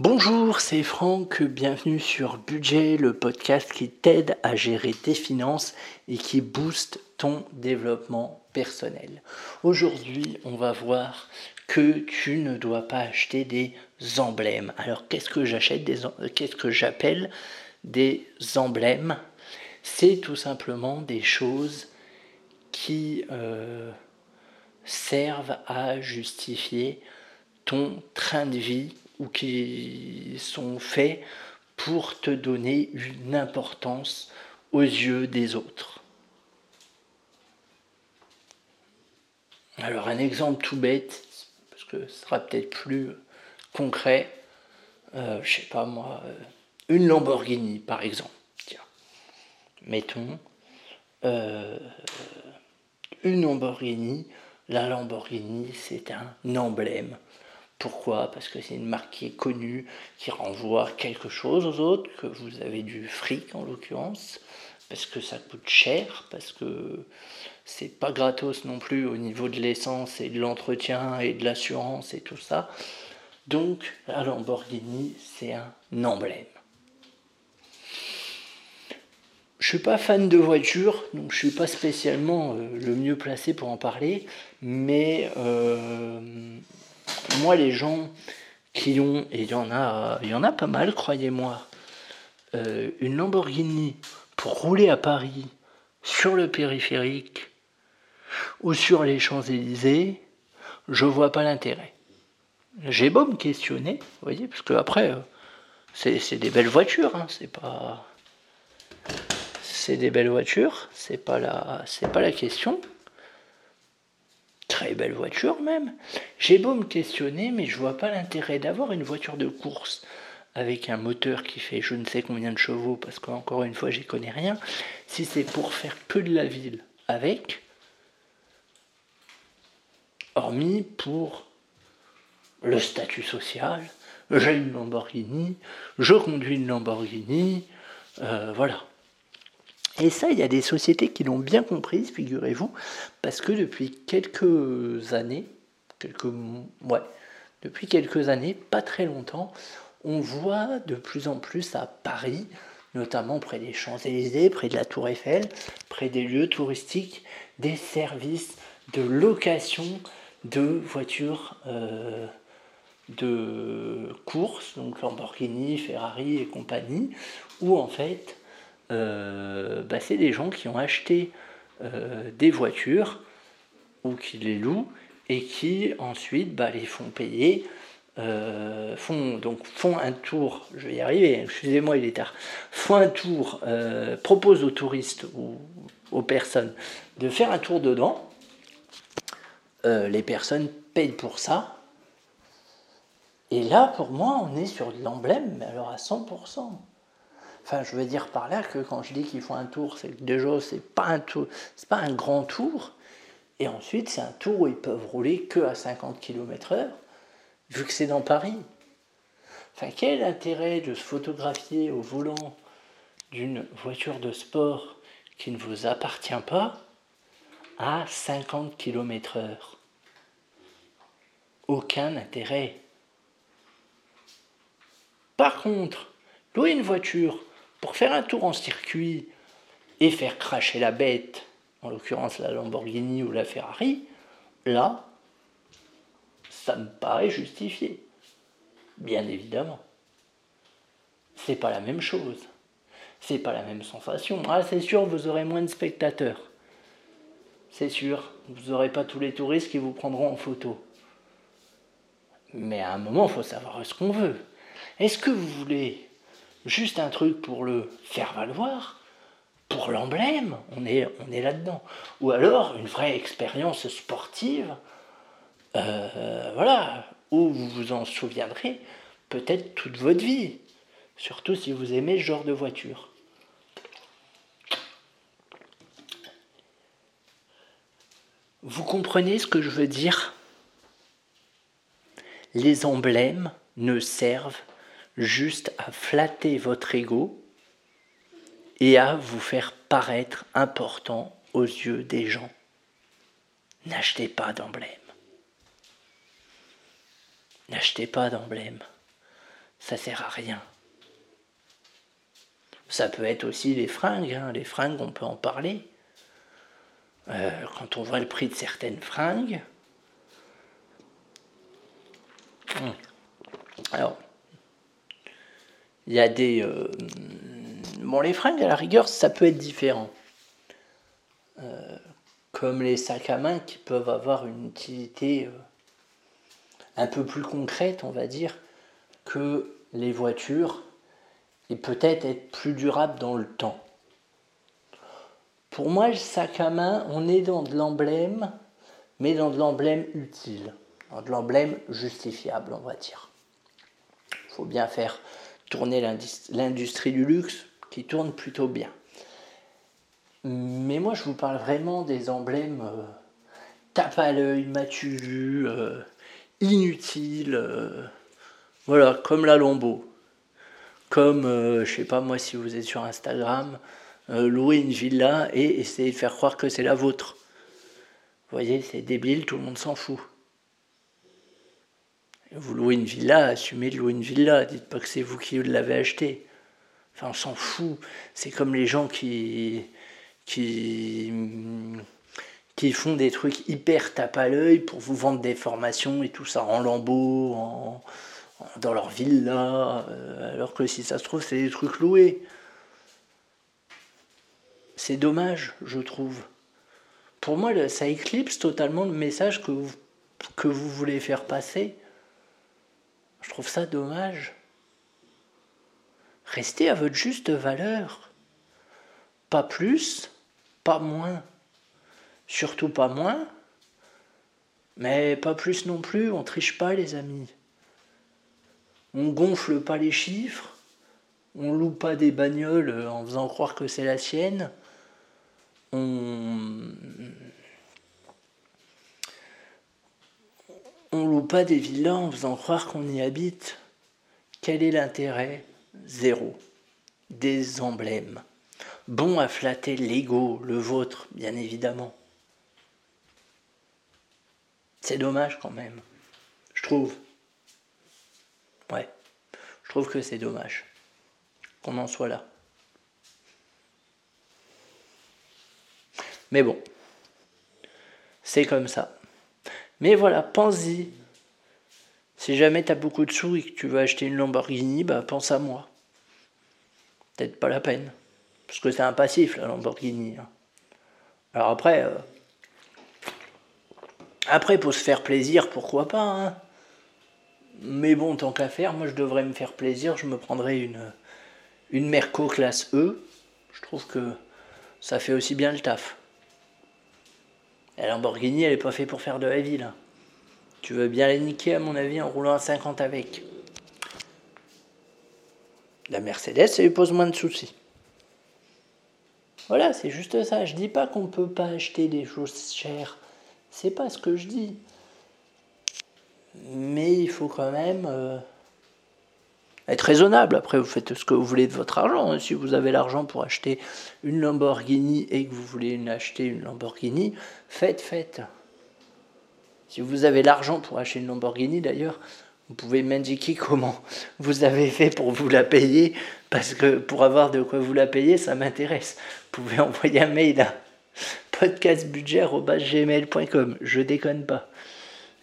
Bonjour, c'est Franck, bienvenue sur Budget, le podcast qui t'aide à gérer tes finances et qui booste ton développement personnel. Aujourd'hui, on va voir que tu ne dois pas acheter des emblèmes. Alors, qu'est-ce que j'achète qu'est-ce que j'appelle des emblèmes? C'est tout simplement des choses qui euh, servent à justifier ton train de vie ou qui sont faits pour te donner une importance aux yeux des autres. Alors un exemple tout bête, parce que ce sera peut-être plus concret, euh, je sais pas moi, euh, une Lamborghini par exemple. Tiens, mettons euh, une Lamborghini. La Lamborghini, c'est un emblème pourquoi? Parce que c'est une marque qui est connue, qui renvoie quelque chose aux autres, que vous avez du fric en l'occurrence, parce que ça coûte cher, parce que c'est pas gratos non plus au niveau de l'essence et de l'entretien et de l'assurance et tout ça. Donc la Lamborghini, c'est un emblème. Je suis pas fan de voiture, donc je suis pas spécialement euh, le mieux placé pour en parler, mais euh, les gens qui ont, et il y en a, y en a pas mal, croyez-moi, euh, une Lamborghini pour rouler à Paris sur le périphérique ou sur les Champs-Élysées, je vois pas l'intérêt. J'ai beau me questionner, vous voyez, parce que après, euh, c'est des belles voitures, hein, c'est pas. C'est des belles voitures, c'est pas c'est pas la question très belle voiture même. J'ai beau me questionner, mais je vois pas l'intérêt d'avoir une voiture de course avec un moteur qui fait je ne sais combien de chevaux, parce qu'encore une fois, j'y connais rien, si c'est pour faire que de la ville avec, hormis pour le statut social, j'ai une Lamborghini, je conduis une Lamborghini, euh, voilà. Et ça, il y a des sociétés qui l'ont bien comprise, figurez-vous, parce que depuis quelques années, quelques, ouais, depuis quelques années, pas très longtemps, on voit de plus en plus à Paris, notamment près des Champs-Élysées, près de la Tour Eiffel, près des lieux touristiques, des services de location de voitures euh, de course, donc Lamborghini, Ferrari et compagnie, où en fait euh, bah, c'est des gens qui ont acheté euh, des voitures ou qui les louent et qui ensuite bah, les font payer. Euh, font donc font un tour, je vais y arriver, excusez-moi il est tard, font un tour, proposent aux touristes ou aux personnes de faire un tour dedans. les personnes payent pour ça. Et là, pour moi, on est sur de l'emblème, mais alors à 100%. Enfin, je veux dire par là que quand je dis qu'ils font un tour, c'est déjà, c'est pas un tour, c'est pas un grand tour. Et ensuite, c'est un tour où ils peuvent rouler que à 50 km/h, vu que c'est dans Paris. Enfin, quel intérêt de se photographier au volant d'une voiture de sport qui ne vous appartient pas à 50 km/h Aucun intérêt. Par contre, louer une voiture pour faire un tour en circuit et faire cracher la bête, en l'occurrence la Lamborghini ou la Ferrari, là, ça me paraît justifié. Bien évidemment. C'est pas la même chose. C'est pas la même sensation. Ah, c'est sûr, vous aurez moins de spectateurs. C'est sûr, vous n'aurez pas tous les touristes qui vous prendront en photo. Mais à un moment, il faut savoir ce qu'on veut. Est-ce que vous voulez juste un truc pour le faire valoir, pour l'emblème, on est, là-dedans. Ou alors une vraie expérience sportive, euh, voilà, où vous vous en souviendrez peut-être toute votre vie, surtout si vous aimez ce genre de voiture. Vous comprenez ce que je veux dire? Les emblèmes ne servent juste à flatter votre ego et à vous faire paraître important aux yeux des gens. N'achetez pas d'emblème. N'achetez pas d'emblème. ça sert à rien. Ça peut être aussi les fringues, hein. les fringues, on peut en parler. Euh, quand on voit le prix de certaines fringues. Hmm. Alors, il y a des. Euh, bon, les fringues, à la rigueur, ça peut être différent. Euh, comme les sacs à main qui peuvent avoir une utilité un peu plus concrète, on va dire, que les voitures et peut-être être plus durable dans le temps. Pour moi, le sac à main, on est dans de l'emblème, mais dans de l'emblème utile, dans de l'emblème justifiable, on va dire. Il faut bien faire tourner l'industrie du luxe, qui tourne plutôt bien. Mais moi, je vous parle vraiment des emblèmes euh, tape à l'œil, m'as-tu euh, inutiles, euh, voilà, comme la Lombo. Comme, je sais pas moi, si vous êtes sur Instagram, louer une villa et essayer de faire croire que c'est la vôtre. Vous voyez, c'est débile, tout le monde s'en fout. Vous louez une villa, assumez de louer une villa, dites pas que c'est vous qui l'avez acheté. Enfin, on s'en fout. C'est comme les gens qui, qui, qui font des trucs hyper tape à l'œil pour vous vendre des formations et tout ça en lambeaux, dans leur villa, euh, alors que si ça se trouve, c'est des trucs loués. C'est dommage, je trouve. Pour moi, ça éclipse totalement le message que que vous voulez faire passer. Ça dommage. Restez à votre juste valeur. Pas plus, pas moins. Surtout pas moins, mais pas plus non plus, on triche pas les amis. On gonfle pas les chiffres, on loue pas des bagnoles en faisant croire que c'est la sienne. On on loue pas des villas en faisant croire qu'on y habite. Quel est l'intérêt? Zéro. Des emblèmes bon à flatter l'ego, le vôtre, bien évidemment. C'est dommage quand même, je trouve. Ouais, je trouve que c'est dommage qu'on en soit là. Mais bon, c'est comme ça. Mais voilà, pense-y. Si jamais tu as beaucoup de sous et que tu veux acheter une Lamborghini, bah pense à moi. Peut-être pas la peine. Parce que c'est un passif, la Lamborghini. Hein. Alors après, euh, après, pour se faire plaisir, pourquoi pas. Hein. Mais bon, tant qu'à faire, moi je devrais me faire plaisir, je me prendrais une, une Merco classe E. Je trouve que ça fait aussi bien le taf. La Lamborghini, elle est pas faite pour faire de la ville. Tu veux bien la niquer, à mon avis, en roulant à 50 avec. La Mercedes, ça lui pose moins de soucis. Voilà, c'est juste ça. Je dis pas qu'on peut pas acheter des choses chères. C'est pas ce que je dis. Mais il faut quand même euh, être raisonnable. Après, vous faites ce que vous voulez de votre argent. Si vous avez l'argent pour acheter une Lamborghini et que vous voulez acheter une Lamborghini, faites, faites. Si vous avez l'argent pour acheter une Lamborghini, d'ailleurs, vous pouvez m'indiquer comment vous avez fait pour vous la payer, parce que pour avoir de quoi vous la payer, ça m'intéresse. Vous pouvez envoyer un mail à podcastbudget.gmail.com. Je déconne pas.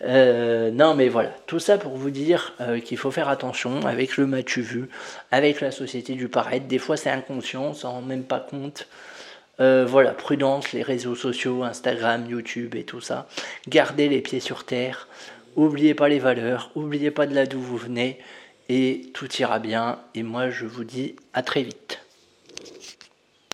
Euh, non, mais voilà, tout ça pour vous dire euh, qu'il faut faire attention avec le match vu, avec la société du paraître. Des fois, c'est inconscient, on s'en rend même pas compte. Euh, voilà, prudence, les réseaux sociaux, Instagram, YouTube et tout ça. Gardez les pieds sur terre. Oubliez pas les valeurs, oubliez pas de là d'où vous venez et tout ira bien. Et moi, je vous dis à très vite.